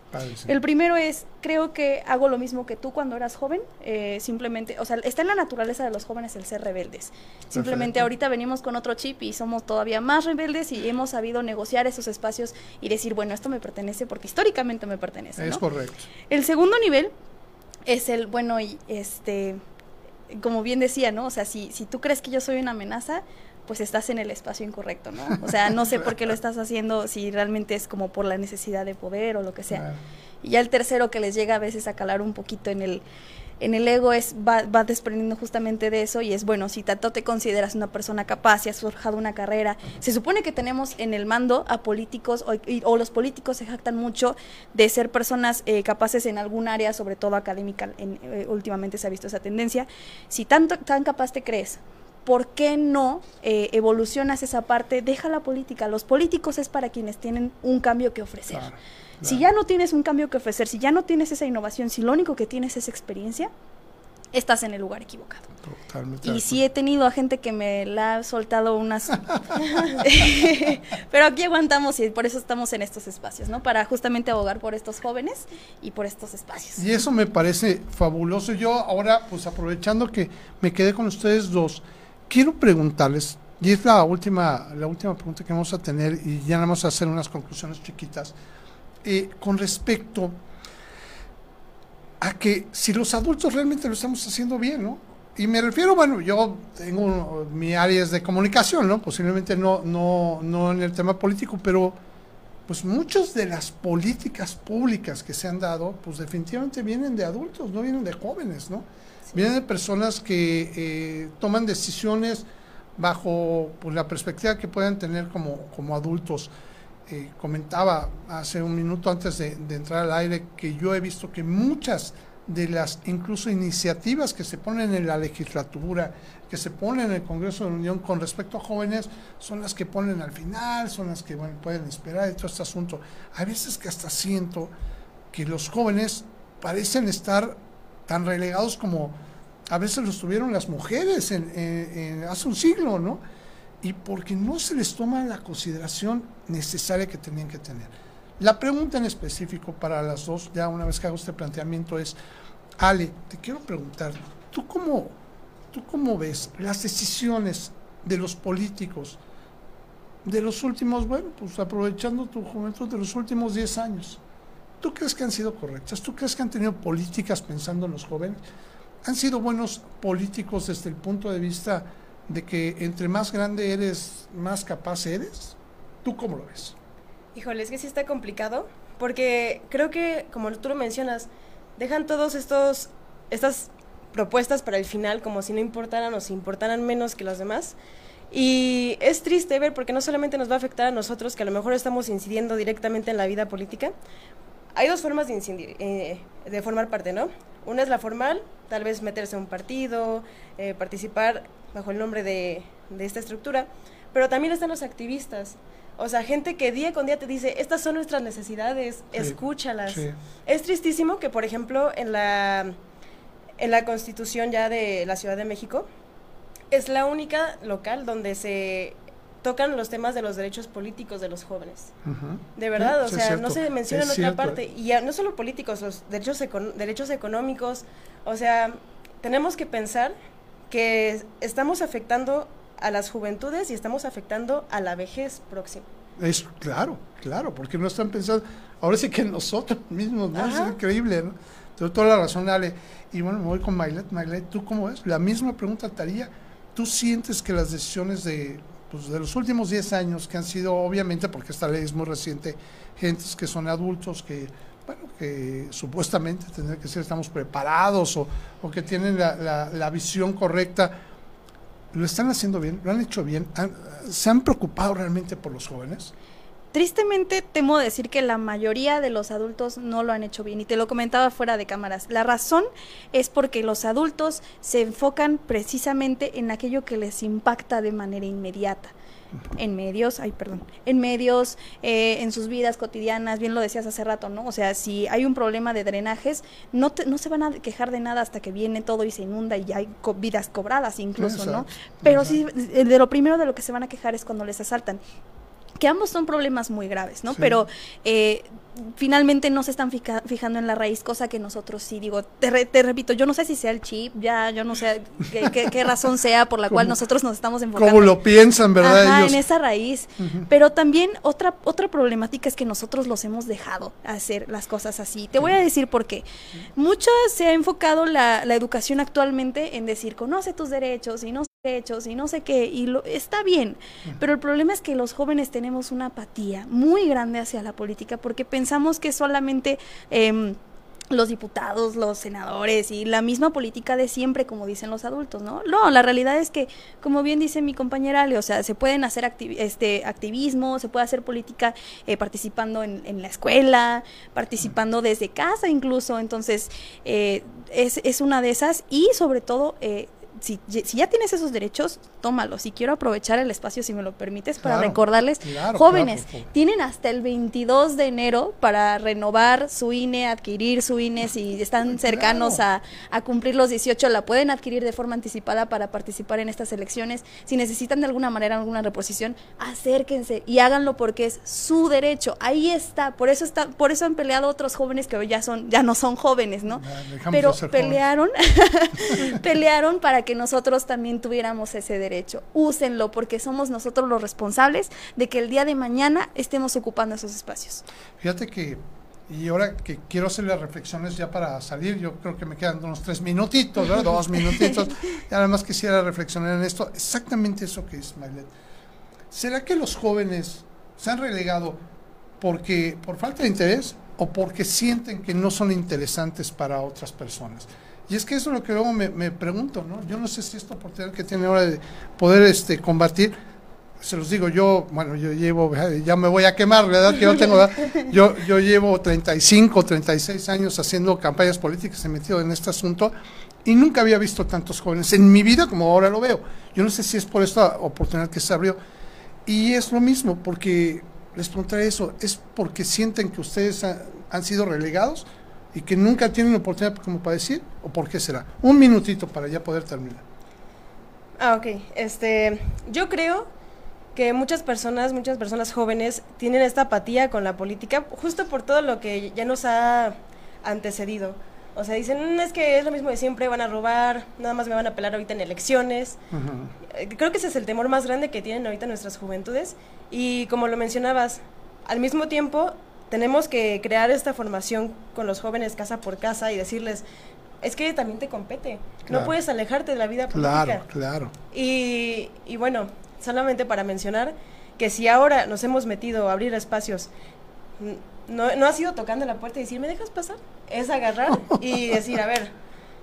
El primero es, creo que hago lo mismo que tú cuando eras joven, eh, simplemente, o sea, está en la naturaleza de los jóvenes el ser rebeldes. Simplemente ahorita venimos con otro chip y somos todavía más rebeldes y hemos sabido negociar esos espacios y decir, bueno, esto me pertenece porque históricamente me pertenece. Es correcto. El segundo nivel es el, bueno, y este, como bien decía, ¿no? O sea, si, si tú crees que yo soy una amenaza, pues estás en el espacio incorrecto, ¿no? O sea, no sé por qué lo estás haciendo, si realmente es como por la necesidad de poder o lo que sea. Y ya el tercero que les llega a veces a calar un poquito en el, en el ego es va, va, desprendiendo justamente de eso y es bueno, si tanto te consideras una persona capaz, si has forjado una carrera, se supone que tenemos en el mando a políticos o, los políticos se jactan mucho de ser personas eh, capaces en algún área, sobre todo académica, en, eh, últimamente se ha visto esa tendencia, si tanto, tan capaz te crees, ¿por qué no eh, evolucionas esa parte? Deja la política, los políticos es para quienes tienen un cambio que ofrecer. Si ya no tienes un cambio que ofrecer, si ya no tienes esa innovación, si lo único que tienes es experiencia, estás en el lugar equivocado. Totalmente y sí he tenido a gente que me la ha soltado unas... Pero aquí aguantamos y por eso estamos en estos espacios, ¿no? Para justamente abogar por estos jóvenes y por estos espacios. Y eso me parece fabuloso. Yo ahora, pues aprovechando que me quedé con ustedes dos, quiero preguntarles, Y es la última, la última pregunta que vamos a tener y ya vamos a hacer unas conclusiones chiquitas. Eh, con respecto a que si los adultos realmente lo estamos haciendo bien, ¿no? Y me refiero, bueno, yo tengo mi áreas de comunicación, ¿no? Posiblemente no, no, no en el tema político, pero pues muchas de las políticas públicas que se han dado, pues definitivamente vienen de adultos, no vienen de jóvenes, ¿no? Vienen de personas que eh, toman decisiones bajo pues, la perspectiva que puedan tener como, como adultos. Eh, comentaba hace un minuto antes de, entrar al aire que yo he visto que muchas de las incluso iniciativas que se ponen en la legislatura, que se ponen en el Congreso de la Unión con respecto a jóvenes, son las que ponen al final, son las que pueden esperar de todo este asunto. Hay veces que hasta siento que los jóvenes parecen estar tan relegados como a veces los tuvieron las mujeres en, hace un siglo, ¿no? Y porque no se les toma la consideración necesaria que tenían que tener. La pregunta en específico para las dos, ya una vez que hago este planteamiento, es, Ale, te quiero preguntar, ¿tú cómo, tú cómo ves las decisiones de los políticos de los últimos, bueno, pues aprovechando tu juventud de los últimos 10 años? ¿Tú crees que han sido correctas? ¿Tú crees que han tenido políticas pensando en los jóvenes? han sido buenos políticos desde el punto de vista de que entre más grande eres, más capaz eres? ¿Tú cómo lo ves? Híjole, es que sí está complicado, porque creo que, como tú lo mencionas, dejan todos estos, estas propuestas para el final como si no importaran o si importaran menos que las demás. Y es triste ver porque no solamente nos va a afectar a nosotros, que a lo mejor estamos incidiendo directamente en la vida política. Hay dos formas de, incidir, eh, de formar parte, ¿no? Una es la formal, tal vez meterse en un partido, eh, participar bajo el nombre de, esta estructura, pero también están los activistas. O sea, gente que día con día te dice, estas son nuestras necesidades, escúchalas. Es tristísimo que, por ejemplo, en la, en la constitución ya de la Ciudad de México, es la única local donde se tocan los temas de los derechos políticos de los jóvenes. De verdad, o sea, no se menciona en otra parte. Y no solo políticos, los derechos, derechos económicos. O sea, tenemos que pensar que estamos afectando a las juventudes y estamos afectando a la vejez próxima. Es claro, claro, porque no están pensando, ahora sí que nosotros mismos, ¿no? Es increíble, ¿no? Tengo toda la razón, Ale. Y bueno, me voy con Mailet. Mailet, ¿tú cómo ves? La misma pregunta te ¿Tú sientes que las decisiones de, pues, de los últimos 10 años, que han sido, obviamente, porque esta ley es muy reciente, gentes que son adultos, que, bueno, que supuestamente tendrían que ser, estamos preparados o, o que tienen la, la, visión correcta, lo están haciendo bien, lo han hecho bien, se han preocupado realmente por los jóvenes. Tristemente temo decir que la mayoría de los adultos no lo han hecho bien y te lo comentaba fuera de cámaras. La razón es porque los adultos se enfocan precisamente en aquello que les impacta de manera inmediata en medios, ay, perdón, en medios, eh, en sus vidas cotidianas, bien lo decías hace rato, ¿no? O sea, si hay un problema de drenajes, no, no se van a quejar de nada hasta que viene todo y se inunda y hay vidas cobradas incluso, ¿no? Pero sí, de lo primero de lo que se van a quejar es cuando les asaltan que ambos son problemas muy graves, ¿no? Pero eh, finalmente no se están fijando en la raíz, cosa que nosotros sí, digo, te, te repito, yo no sé si sea el chip, ya, yo no sé qué, razón sea por la cual nosotros nos estamos enfocando. Como lo piensan, ¿verdad? en esa raíz. Pero también otra, otra problemática es que nosotros los hemos dejado hacer las cosas así. Te voy a decir por qué. Mucho se ha enfocado la, la educación actualmente en decir, conoce tus derechos y no hechos y no sé qué, y lo, está bien, pero el problema es que los jóvenes tenemos una apatía muy grande hacia la política porque pensamos que solamente... Eh, los diputados, los senadores y la misma política de siempre, como dicen los adultos, ¿no? No, la realidad es que, como bien dice mi compañera Ale, o sea, se pueden hacer este activismo, se puede hacer política eh, participando en, la escuela, participando desde casa incluso, entonces eh, es, es, una de esas y sobre todo eh, si, ya tienes esos derechos, tómalos. Y quiero aprovechar el espacio, si me lo permites, para recordarles, jóvenes, tienen hasta el 22 de enero para renovar su INE, adquirir su INE, si están cercanos a, a, cumplir los 18, la pueden adquirir de forma anticipada para participar en estas elecciones. Si necesitan de alguna manera alguna reposición, acérquense y háganlo porque es su derecho. Ahí está. Por eso está, por eso han peleado otros jóvenes que hoy ya son, ya no son jóvenes, ¿no? Pero pelearon, pelearon para que nosotros también tuviéramos ese derecho. Úsenlo porque somos nosotros los responsables de que el día de mañana estemos ocupando esos espacios. Fíjate que, y ahora que quiero hacer las reflexiones ya para salir, yo creo que me quedan unos tres minutitos, ¿verdad? dos minutitos, y además quisiera reflexionar en esto, exactamente eso que es Maylet. ¿Será que los jóvenes se han relegado porque por falta de interés o porque sienten que no son interesantes para otras personas? Y es que eso es lo que luego me, me, pregunto, ¿no? Yo no sé si esta oportunidad que tiene ahora de poder este, combatir, se los digo, yo, bueno, yo llevo, ya me voy a quemar, ¿verdad? Que yo tengo, yo, yo llevo 35, 36 años haciendo campañas políticas, he metido en este asunto y nunca había visto tantos jóvenes en mi vida como ahora lo veo. Yo no sé si es por esta oportunidad que se abrió. Y es lo mismo, porque les preguntaré eso, ¿es porque sienten que ustedes han sido relegados? Y que nunca tienen oportunidad como para decir, o por qué será. Un minutito para ya poder terminar. Ah, ok. Este, yo creo que muchas personas, muchas personas jóvenes tienen esta apatía con la política justo por todo lo que ya nos ha antecedido. O sea, dicen, mm, es que es lo mismo de siempre, van a robar, nada más me van a pelar ahorita en elecciones. Eh, creo que ese es el temor más grande que tienen ahorita nuestras juventudes. Y como lo mencionabas, al mismo tiempo tenemos que crear esta formación con los jóvenes casa por casa y decirles, es que también te compete, no puedes alejarte de la vida política. Claro, claro. Y, y bueno, solamente para mencionar que si ahora nos hemos metido a abrir espacios, no, no ha sido tocando la puerta y decir, ¿me dejas pasar? Es agarrar y decir, a ver,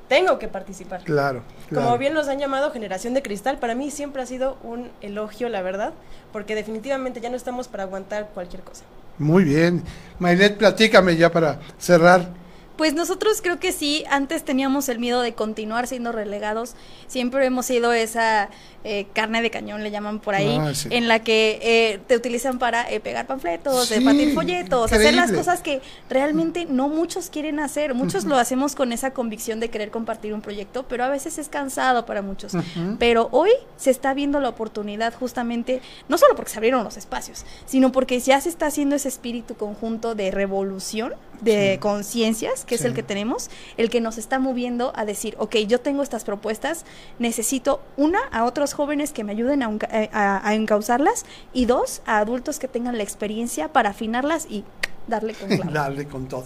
tengo que participar. Claro, claro, Como bien nos han llamado generación de cristal, para mí siempre ha sido un elogio, la verdad, porque definitivamente ya no estamos para aguantar cualquier cosa. Muy bien. Maylet, platícame ya para cerrar. Pues nosotros creo que sí, antes teníamos el miedo de continuar siendo relegados, siempre hemos sido esa eh, carne de cañón, le llaman por ahí, ah, en la que eh, te utilizan para eh, pegar panfletos, sí, batir folletos, hacer las cosas que realmente no muchos quieren hacer. Muchos lo hacemos con esa convicción de querer compartir un proyecto, pero a veces es cansado para muchos. Pero hoy se está viendo la oportunidad justamente, no solo porque se abrieron los espacios, sino porque ya se está haciendo ese espíritu conjunto de revolución, de conciencias, que es el que tenemos, el que nos está moviendo a decir, ok, yo tengo estas propuestas, necesito una a otros jóvenes que me ayuden eh, a, encauzarlas y dos, a adultos que tengan la experiencia para afinarlas y darle con darle con todo.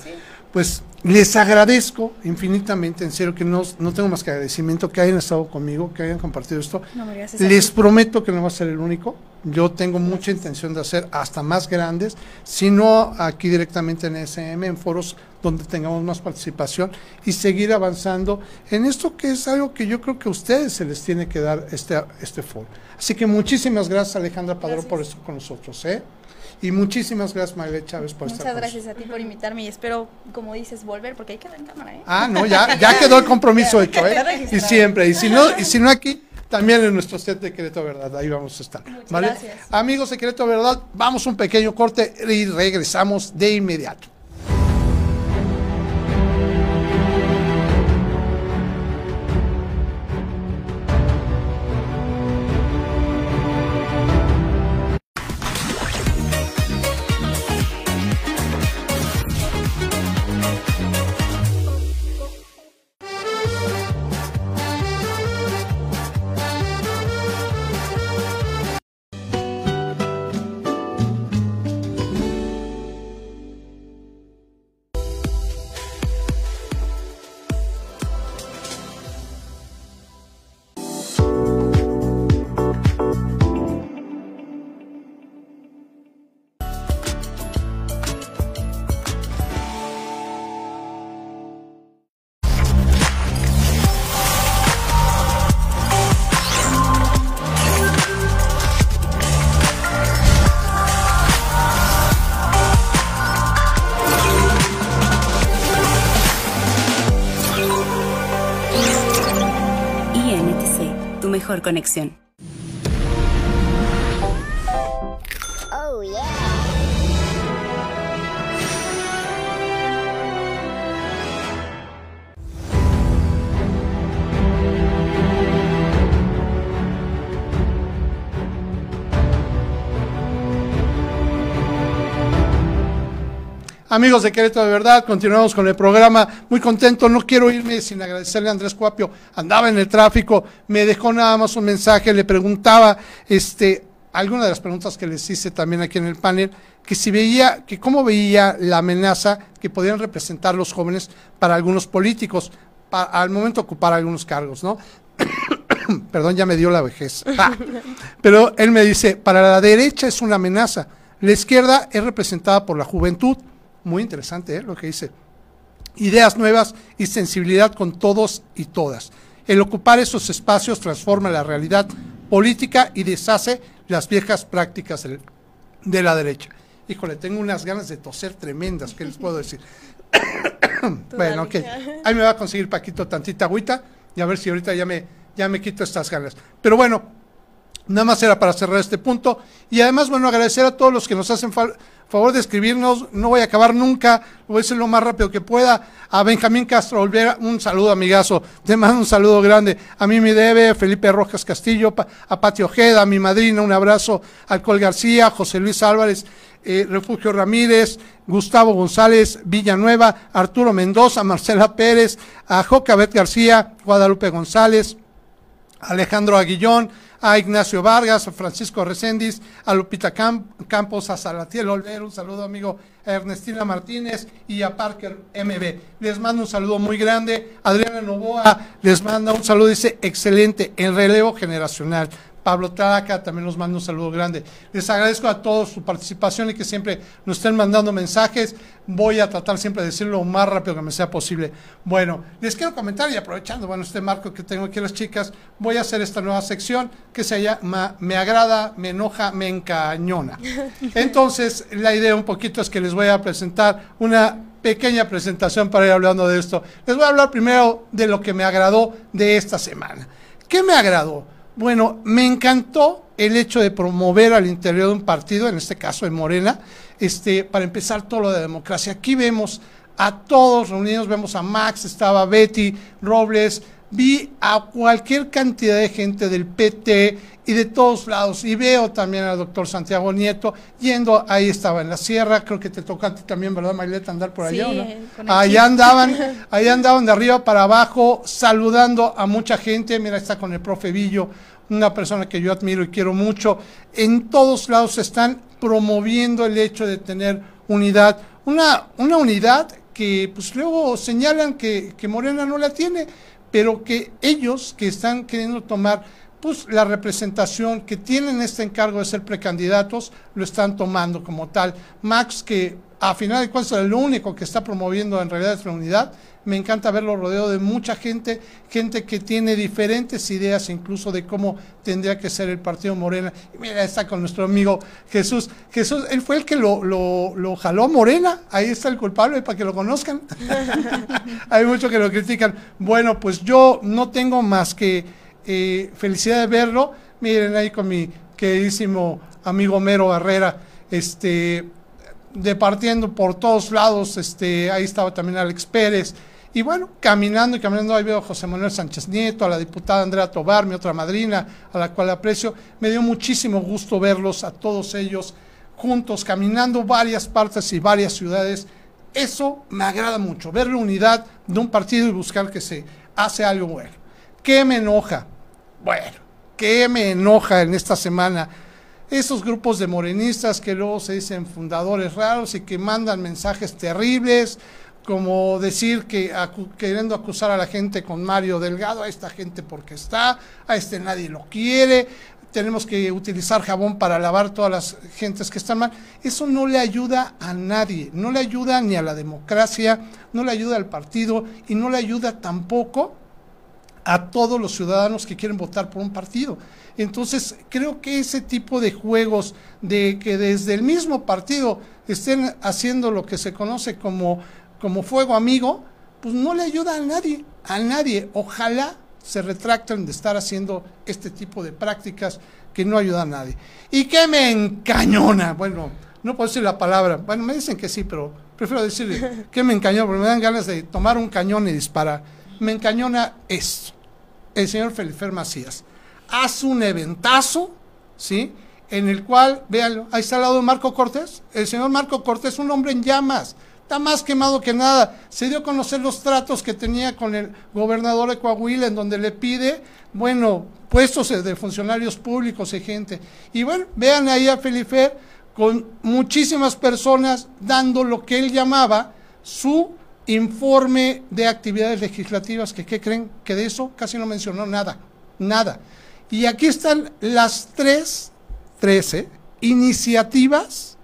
Pues les agradezco infinitamente, en serio, que no, no, tengo más que agradecimiento que hayan estado conmigo, que hayan compartido esto. les prometo que no va a ser el único. Yo tengo mucha intención de hacer hasta más grandes, si no aquí directamente en SM, en foros donde tengamos más participación y seguir avanzando en esto que es algo que yo creo que a ustedes se les tiene que dar este, este foro. Así que muchísimas gracias Alejandra Padrón por estar con nosotros. ¿eh? Y muchísimas gracias, Maylet Chávez, por Muchas estar Muchas gracias a ti por invitarme y espero, como dices, volver, porque hay que en cámara, ¿eh? Ah, no, ya, ya quedó el compromiso hecho, ¿eh? Y siempre, y si no, y si no aquí, también en nuestro set de Querétaro Verdad, ahí vamos a estar. ¿vale? Gracias. Amigos de Querétaro Verdad, vamos a un pequeño corte y regresamos de inmediato. Conexión. Amigos de Querétaro, de verdad, continuamos con el programa. Muy contento, no quiero irme sin agradecerle a Andrés Cuapio. Andaba en el tráfico, me dejó nada más un mensaje, le preguntaba, este, alguna de las preguntas que les hice también aquí en el panel, que si veía, que cómo veía la amenaza que podían representar los jóvenes para algunos políticos, al momento ocupar algunos cargos, ¿no? Perdón, ya me dio la vejez. Ah. Pero él me dice, para la derecha es una amenaza, la izquierda es representada por la juventud muy interesante ¿eh? lo que dice. Ideas nuevas y sensibilidad con todos y todas. El ocupar esos espacios transforma la realidad política y deshace las viejas prácticas de la derecha. Híjole, tengo unas ganas de toser tremendas, ¿qué les puedo decir? bueno, ok. Ahí me va a conseguir Paquito tantita agüita y a ver si ahorita ya me, ya me quito estas ganas. Pero bueno, nada más era para cerrar este punto. Y además, bueno, agradecer a todos los que nos hacen falta favor de escribirnos, no voy a acabar nunca, voy a ser lo más rápido que pueda. A Benjamín Castro Olvera, un saludo amigazo, te mando un saludo grande. A mí me debe, Felipe Rojas Castillo, a Pati Ojeda, a mi madrina, un abrazo, Alcohol García, José Luis Álvarez, eh, Refugio Ramírez, Gustavo González Villanueva, Arturo Mendoza, Marcela Pérez, a Jocabet García, Guadalupe González, Alejandro Aguillón, a Ignacio Vargas, a Francisco Reséndiz, a Lupita Campos, a Salatiel Olver, un saludo amigo a Ernestina Martínez y a Parker MB. Les mando un saludo muy grande. Adriana Novoa les manda un saludo, dice excelente, en relevo generacional. Pablo Traca también nos manda un saludo grande. Les agradezco a todos su participación y que siempre nos estén mandando mensajes. Voy a tratar siempre de decirlo lo más rápido que me sea posible. Bueno, les quiero comentar y aprovechando, bueno, este marco que tengo aquí las chicas, voy a hacer esta nueva sección que se llama Me agrada, me enoja, me encañona. Entonces, la idea un poquito es que les voy a presentar una pequeña presentación para ir hablando de esto. Les voy a hablar primero de lo que me agradó de esta semana. ¿Qué me agradó? Bueno, me encantó el hecho de promover al interior de un partido, en este caso de Morena, este, para empezar todo lo de democracia. Aquí vemos a todos reunidos, vemos a Max, estaba Betty, Robles, vi a cualquier cantidad de gente del PT y de todos lados. Y veo también al doctor Santiago Nieto yendo, ahí estaba en la sierra, creo que te toca a ti también, ¿verdad, Mayleta, andar por allá? ¿no? Allá andaban, allá andaban de arriba para abajo, saludando a mucha gente. Mira, está con el profe Villo, una persona que yo admiro y quiero mucho. En todos lados están promoviendo el hecho de tener unidad. Una, una unidad que pues luego señalan que, que Morena no la tiene, pero que ellos que están queriendo tomar pues la representación que tienen este encargo de ser precandidatos lo están tomando como tal. Max, que a final de cuentas es lo único que está promoviendo en realidad es la unidad, me encanta verlo rodeado de mucha gente, gente que tiene diferentes ideas incluso de cómo tendría que ser el partido Morena. Y mira, está con nuestro amigo Jesús. Jesús, él fue el que lo, lo, lo jaló Morena, ahí está el culpable para que lo conozcan. Hay muchos que lo critican. Bueno, pues yo no tengo más que eh, felicidad de verlo. Miren ahí con mi queridísimo amigo Mero Herrera, este, departiendo por todos lados, este, ahí estaba también Alex Pérez. Y bueno, caminando y caminando, ahí veo a José Manuel Sánchez Nieto, a la diputada Andrea Tobar, mi otra madrina, a la cual aprecio. Me dio muchísimo gusto verlos a todos ellos juntos, caminando varias partes y varias ciudades. Eso me agrada mucho, ver la unidad de un partido y buscar que se hace algo bueno. ¿Qué me enoja? Bueno, ¿qué me enoja en esta semana? Esos grupos de morenistas que luego se dicen fundadores raros y que mandan mensajes terribles, como decir que queriendo acusar a la gente con Mario Delgado, a esta gente porque está, a este nadie lo quiere, tenemos que utilizar jabón para lavar todas las gentes que están mal. Eso no le ayuda a nadie, no le ayuda ni a la democracia, no le ayuda al partido y no le ayuda tampoco a todos los ciudadanos que quieren votar por un partido. Entonces, creo que ese tipo de juegos de que desde el mismo partido estén haciendo lo que se conoce como, como fuego amigo, pues no le ayuda a nadie, a nadie. Ojalá se retracten de estar haciendo este tipo de prácticas que no ayudan a nadie. ¿Y qué me encañona? Bueno, no puedo decir la palabra. Bueno, me dicen que sí, pero prefiero decirle que me encañona, porque me dan ganas de tomar un cañón y disparar. Me encañona esto el señor Felifer Macías. Hace un eventazo, ¿sí? En el cual, véanlo, ahí está al lado de Marco Cortés. El señor Marco Cortés, un hombre en llamas, está más quemado que nada. Se dio a conocer los tratos que tenía con el gobernador de Coahuila, en donde le pide, bueno, puestos de funcionarios públicos y gente. Y bueno, vean ahí a Felipe con muchísimas personas dando lo que él llamaba su informe de actividades legislativas, que ¿qué creen? Que de eso casi no mencionó nada, nada. Y aquí están las tres, trece iniciativas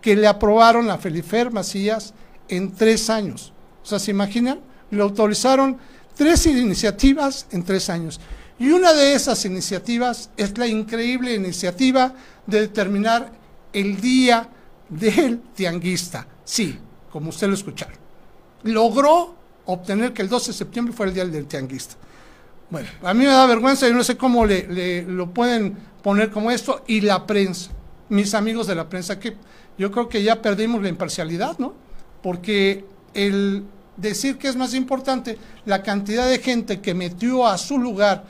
que le aprobaron a Felifer Macías en tres años. O sea, ¿se imaginan? Le autorizaron tres iniciativas en tres años. Y una de esas iniciativas es la increíble iniciativa de determinar el día del tianguista. Sí, como usted lo escucharon logró obtener que el 12 de septiembre fuera el día del tianguista. Bueno, a mí me da vergüenza, y no sé cómo le, lo pueden poner como esto, y la prensa, mis amigos de la prensa, que yo creo que ya perdimos la imparcialidad, ¿no? Porque el decir que es más importante la cantidad de gente que metió a su lugar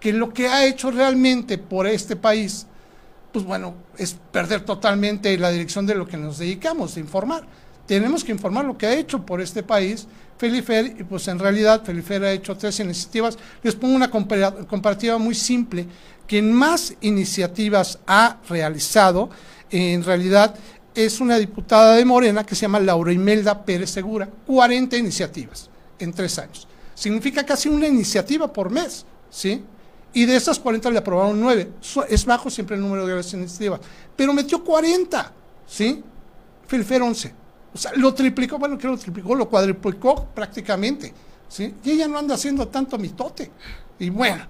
que lo que ha hecho realmente por este país, pues bueno, es perder totalmente la dirección de lo que nos dedicamos, de informar tenemos que informar lo que ha hecho por este país Felifer, y pues en realidad Felifer ha hecho tres iniciativas. Les pongo una comparativa muy simple. Quien más iniciativas ha realizado, en realidad es una diputada de Morena que se llama Laura Imelda Pérez Segura, 40 iniciativas en tres años. Significa casi una iniciativa por mes, ¿sí? Y de esas 40 le aprobaron 9. Es bajo siempre el número de las iniciativas. Pero metió 40, ¿sí? Felifer 11. O sea, lo triplicó, bueno, que lo triplicó, lo cuadriplicó prácticamente. ¿sí? Y ella no anda haciendo tanto mitote. Y bueno,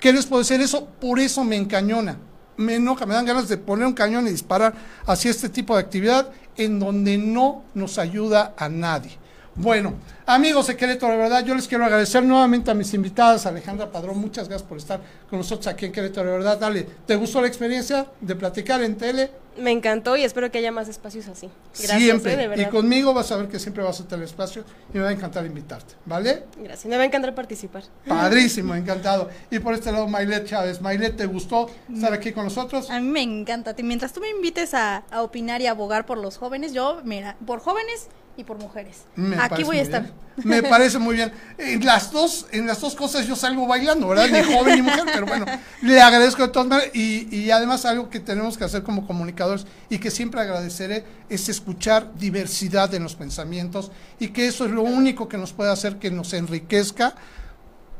¿qué les puedo decir? Eso, por eso me encañona. Me enoja, me dan ganas de poner un cañón y disparar hacia este tipo de actividad en donde no nos ayuda a nadie. Bueno, amigos de Querétaro, de verdad, yo les quiero agradecer nuevamente a mis invitadas, Alejandra Padrón, muchas gracias por estar con nosotros aquí en Querétaro, de verdad, dale, ¿te gustó la experiencia de platicar en tele? Me encantó y espero que haya más espacios así. Gracias, siempre. Eh, de verdad. Y conmigo vas a ver que siempre vas a tener espacio y me va a encantar invitarte, ¿vale? Gracias, me va a encantar participar. Padrísimo, encantado. Y por este lado, Mailet Chávez. Mailet, ¿te gustó estar aquí con nosotros? A mí me encanta. Mientras tú me invites a, a opinar y abogar por los jóvenes, yo, mira, por jóvenes y por mujeres. Aquí voy a estar. Me parece muy bien. En las dos, en las dos cosas yo salgo bailando, ¿verdad? Ni joven ni mujer, pero bueno, le agradezco de todas maneras. Y, y además algo que tenemos que hacer como comunicadores y que siempre agradeceré es escuchar diversidad en los pensamientos y que eso es lo único que nos puede hacer que nos enriquezca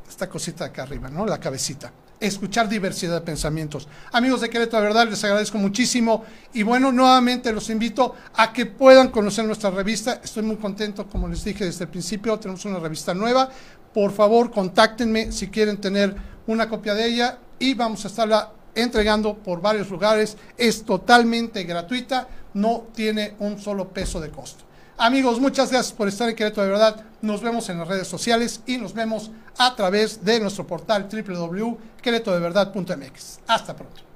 esta cosita de acá arriba, ¿no? La cabecita escuchar diversidad de pensamientos. Amigos de Querétaro, de verdad, les agradezco muchísimo y bueno, nuevamente los invito a que puedan conocer nuestra revista. Estoy muy contento, como les dije desde el principio, tenemos una revista nueva. Por favor, contáctenme si quieren tener una copia de ella y vamos a estarla entregando por varios lugares. Es totalmente gratuita, no tiene un solo peso de costo. Amigos, muchas gracias por estar en Querétaro de verdad. Nos vemos en las redes sociales y nos vemos a través de nuestro portal www.queretodeverdad.mx. Hasta pronto.